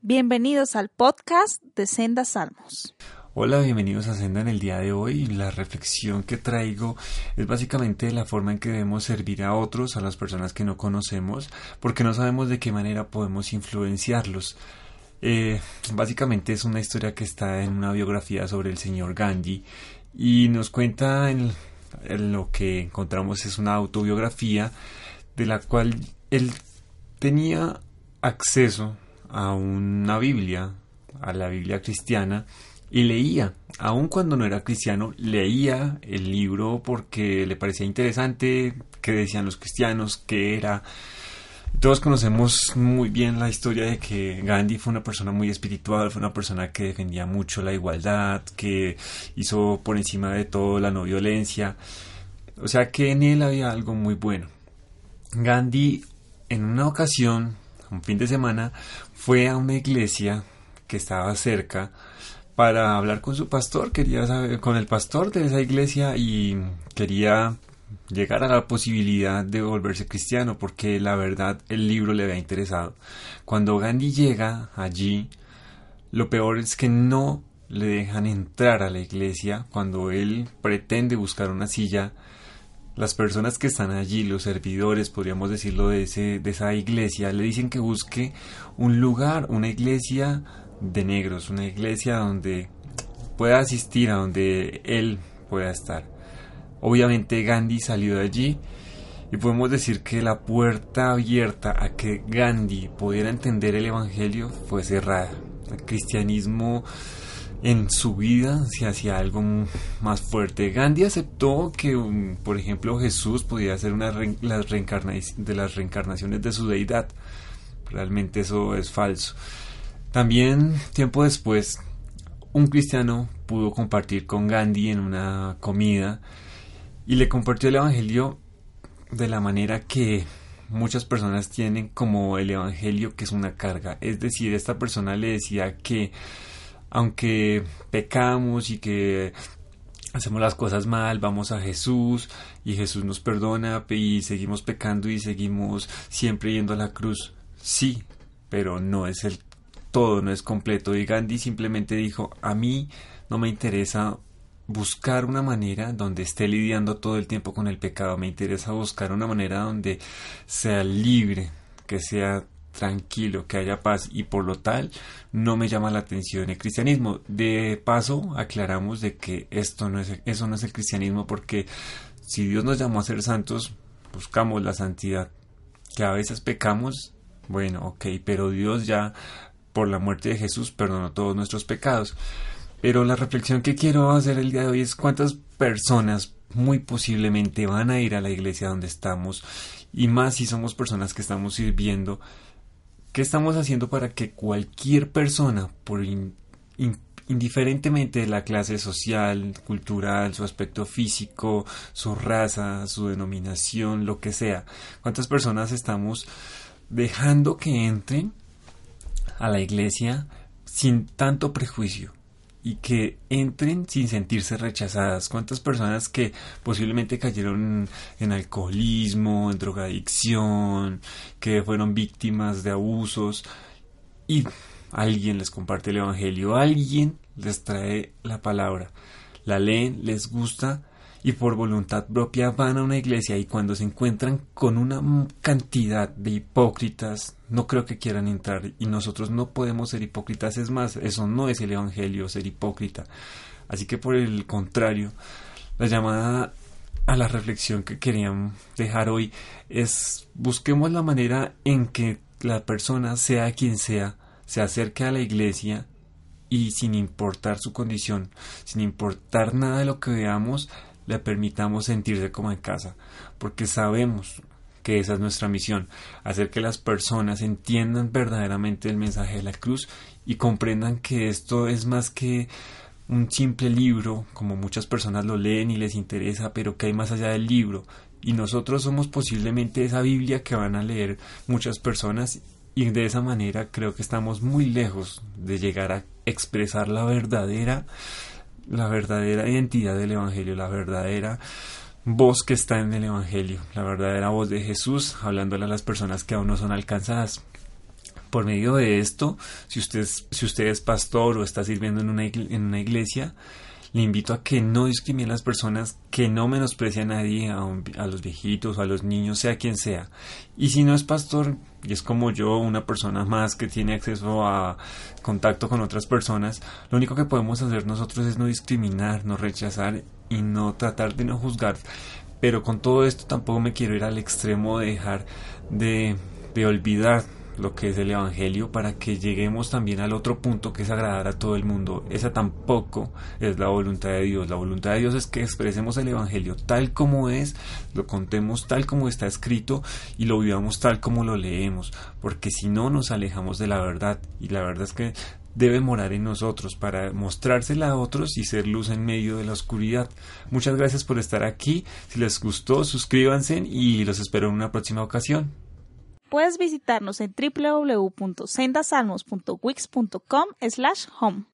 Bienvenidos al podcast de Senda Salmos. Hola, bienvenidos a Senda en el día de hoy. La reflexión que traigo es básicamente la forma en que debemos servir a otros, a las personas que no conocemos, porque no sabemos de qué manera podemos influenciarlos. Eh, básicamente es una historia que está en una biografía sobre el señor Gandhi y nos cuenta en, en lo que encontramos es una autobiografía de la cual él tenía acceso a una Biblia, a la Biblia cristiana, y leía, aun cuando no era cristiano, leía el libro porque le parecía interesante, qué decían los cristianos, qué era. Todos conocemos muy bien la historia de que Gandhi fue una persona muy espiritual, fue una persona que defendía mucho la igualdad, que hizo por encima de todo la no violencia. O sea que en él había algo muy bueno. Gandhi en una ocasión un fin de semana, fue a una iglesia que estaba cerca para hablar con su pastor, quería saber, con el pastor de esa iglesia y quería llegar a la posibilidad de volverse cristiano porque la verdad el libro le había interesado. Cuando Gandhi llega allí, lo peor es que no le dejan entrar a la iglesia cuando él pretende buscar una silla las personas que están allí, los servidores, podríamos decirlo, de, ese, de esa iglesia, le dicen que busque un lugar, una iglesia de negros, una iglesia donde pueda asistir, a donde él pueda estar. Obviamente Gandhi salió de allí y podemos decir que la puerta abierta a que Gandhi pudiera entender el Evangelio fue cerrada. El cristianismo en su vida se hacía algo más fuerte. Gandhi aceptó que, um, por ejemplo, Jesús podía ser una las de las reencarnaciones de su deidad. Realmente eso es falso. También, tiempo después, un cristiano pudo compartir con Gandhi en una comida y le compartió el Evangelio de la manera que muchas personas tienen como el Evangelio que es una carga. Es decir, esta persona le decía que aunque pecamos y que hacemos las cosas mal, vamos a Jesús y Jesús nos perdona y seguimos pecando y seguimos siempre yendo a la cruz. Sí, pero no es el todo, no es completo. Y Gandhi simplemente dijo, a mí no me interesa buscar una manera donde esté lidiando todo el tiempo con el pecado, me interesa buscar una manera donde sea libre, que sea tranquilo, que haya paz y por lo tal no me llama la atención el cristianismo. De paso, aclaramos de que esto no es, eso no es el cristianismo porque si Dios nos llamó a ser santos, buscamos la santidad. Que a veces pecamos, bueno, ok, pero Dios ya por la muerte de Jesús perdonó todos nuestros pecados. Pero la reflexión que quiero hacer el día de hoy es cuántas personas muy posiblemente van a ir a la iglesia donde estamos y más si somos personas que estamos sirviendo ¿Qué estamos haciendo para que cualquier persona, por indiferentemente de la clase social, cultural, su aspecto físico, su raza, su denominación, lo que sea, cuántas personas estamos dejando que entren a la iglesia sin tanto prejuicio? Y que entren sin sentirse rechazadas. ¿Cuántas personas que posiblemente cayeron en, alcoholismo, en drogadicción, que fueron víctimas de abusos y alguien les comparte el Evangelio, alguien les trae la palabra, la leen, les gusta y por voluntad propia van a una iglesia y cuando se encuentran con una cantidad de hipócritas, no creo que quieran entrar y nosotros no podemos ser hipócritas, es más, eso no es el Evangelio, ser hipócrita. Así que por el contrario, la llamada a la reflexión que querían dejar hoy es busquemos la manera en que la persona, sea quien sea, se acerque a la iglesia y sin importar su condición, sin importar nada de lo que veamos, le permitamos sentirse como en casa, porque sabemos que esa es nuestra misión, hacer que las personas entiendan verdaderamente el mensaje de la cruz y comprendan que esto es más que un simple libro, como muchas personas lo leen y les interesa, pero que hay más allá del libro. Y nosotros somos posiblemente esa Biblia que van a leer muchas personas y de esa manera creo que estamos muy lejos de llegar a expresar la verdadera la verdadera identidad del evangelio, la verdadera voz que está en el evangelio, la verdadera voz de Jesús hablándole a las personas que aún no son alcanzadas. Por medio de esto, si usted, si usted es pastor o está sirviendo en una, en una iglesia, le invito a que no discrimine a las personas, que no menosprecie a nadie, a, los viejitos a los niños, sea quien sea. Y si no es pastor y es como yo, una persona más que tiene acceso a contacto con otras personas, lo único que podemos hacer nosotros es no discriminar, no rechazar y no tratar de no juzgar. Pero con todo esto tampoco me quiero ir al extremo de dejar de, de olvidar lo que es el Evangelio para que lleguemos también al otro punto que es agradar a todo el mundo. Esa tampoco es la voluntad de Dios. La voluntad de Dios es que expresemos el Evangelio tal como es, lo contemos tal como está escrito y lo vivamos tal como lo leemos, porque si no nos alejamos de la verdad y la verdad es que debe morar en nosotros para mostrársela a otros y ser luz en medio de la oscuridad. Muchas gracias por estar aquí. Si les gustó, suscríbanse y los espero en una próxima ocasión. Puedes visitarnos en www.sendasalmos.wix.com home.